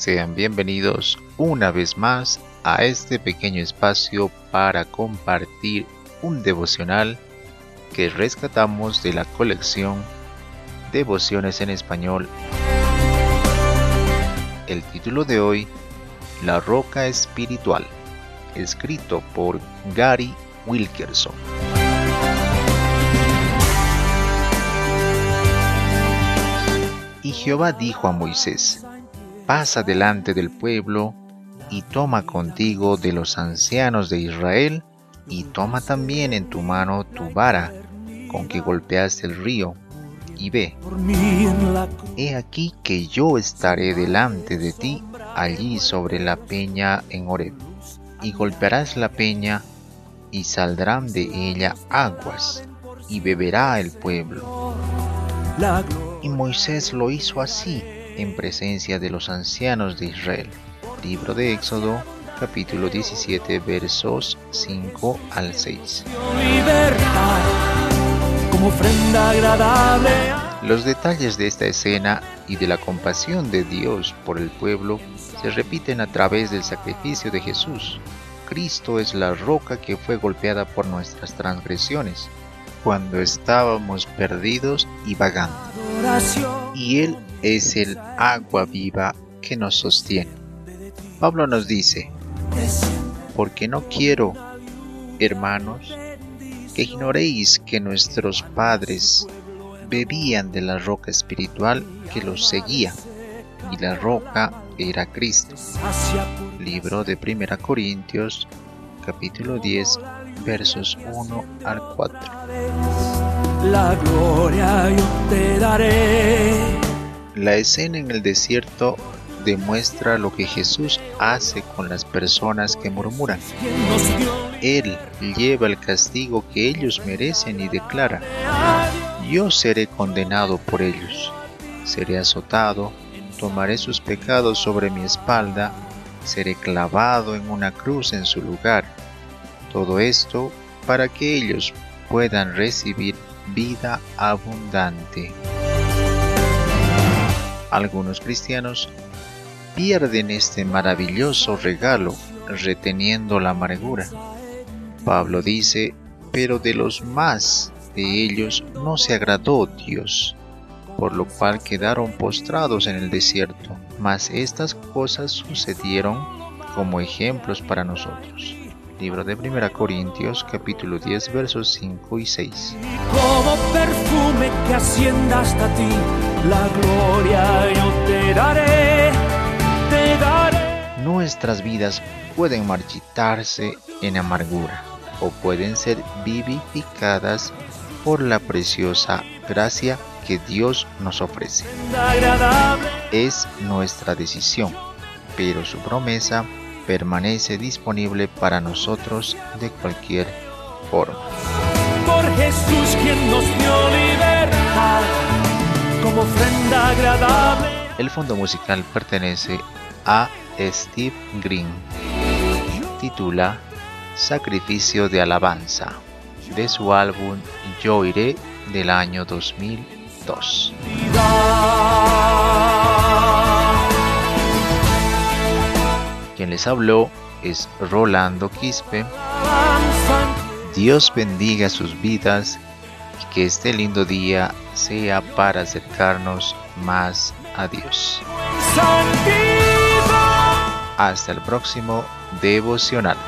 Sean bienvenidos una vez más a este pequeño espacio para compartir un devocional que rescatamos de la colección Devociones en Español. El título de hoy, La Roca Espiritual, escrito por Gary Wilkerson. Y Jehová dijo a Moisés, pasa delante del pueblo y toma contigo de los ancianos de Israel y toma también en tu mano tu vara con que golpeaste el río y ve. He aquí que yo estaré delante de ti allí sobre la peña en Horeb y golpearás la peña y saldrán de ella aguas y beberá el pueblo. Y Moisés lo hizo así en presencia de los ancianos de Israel. Libro de Éxodo, capítulo 17, versos 5 al 6. Los detalles de esta escena y de la compasión de Dios por el pueblo se repiten a través del sacrificio de Jesús. Cristo es la roca que fue golpeada por nuestras transgresiones cuando estábamos perdidos y vagando. Y Él es el agua viva que nos sostiene. Pablo nos dice, porque no quiero, hermanos, que ignoréis que nuestros padres bebían de la roca espiritual que los seguía, y la roca era Cristo. Libro de 1 Corintios, capítulo 10, versos 1 al 4. La gloria yo te daré. La escena en el desierto demuestra lo que Jesús hace con las personas que murmuran. Él lleva el castigo que ellos merecen y declara, yo seré condenado por ellos, seré azotado, tomaré sus pecados sobre mi espalda, seré clavado en una cruz en su lugar todo esto para que ellos puedan recibir vida abundante. Algunos cristianos pierden este maravilloso regalo reteniendo la amargura. Pablo dice, pero de los más de ellos no se agradó Dios, por lo cual quedaron postrados en el desierto. Mas estas cosas sucedieron como ejemplos para nosotros Libro de 1 Corintios capítulo 10 versos 5 y 6. Como perfume que ascienda hasta ti, la gloria yo te daré, te daré. Nuestras vidas pueden marchitarse en amargura o pueden ser vivificadas por la preciosa gracia que Dios nos ofrece. Es nuestra decisión, pero su promesa permanece disponible para nosotros de cualquier forma. Por Jesús quien nos dio libertad como ofrenda agradable. El fondo musical pertenece a Steve Green. Titula Sacrificio de Alabanza de su álbum Yo Iré del año 2002. Quien les habló es Rolando Quispe. Dios bendiga sus vidas y que este lindo día sea para acercarnos más a Dios. Hasta el próximo devocional.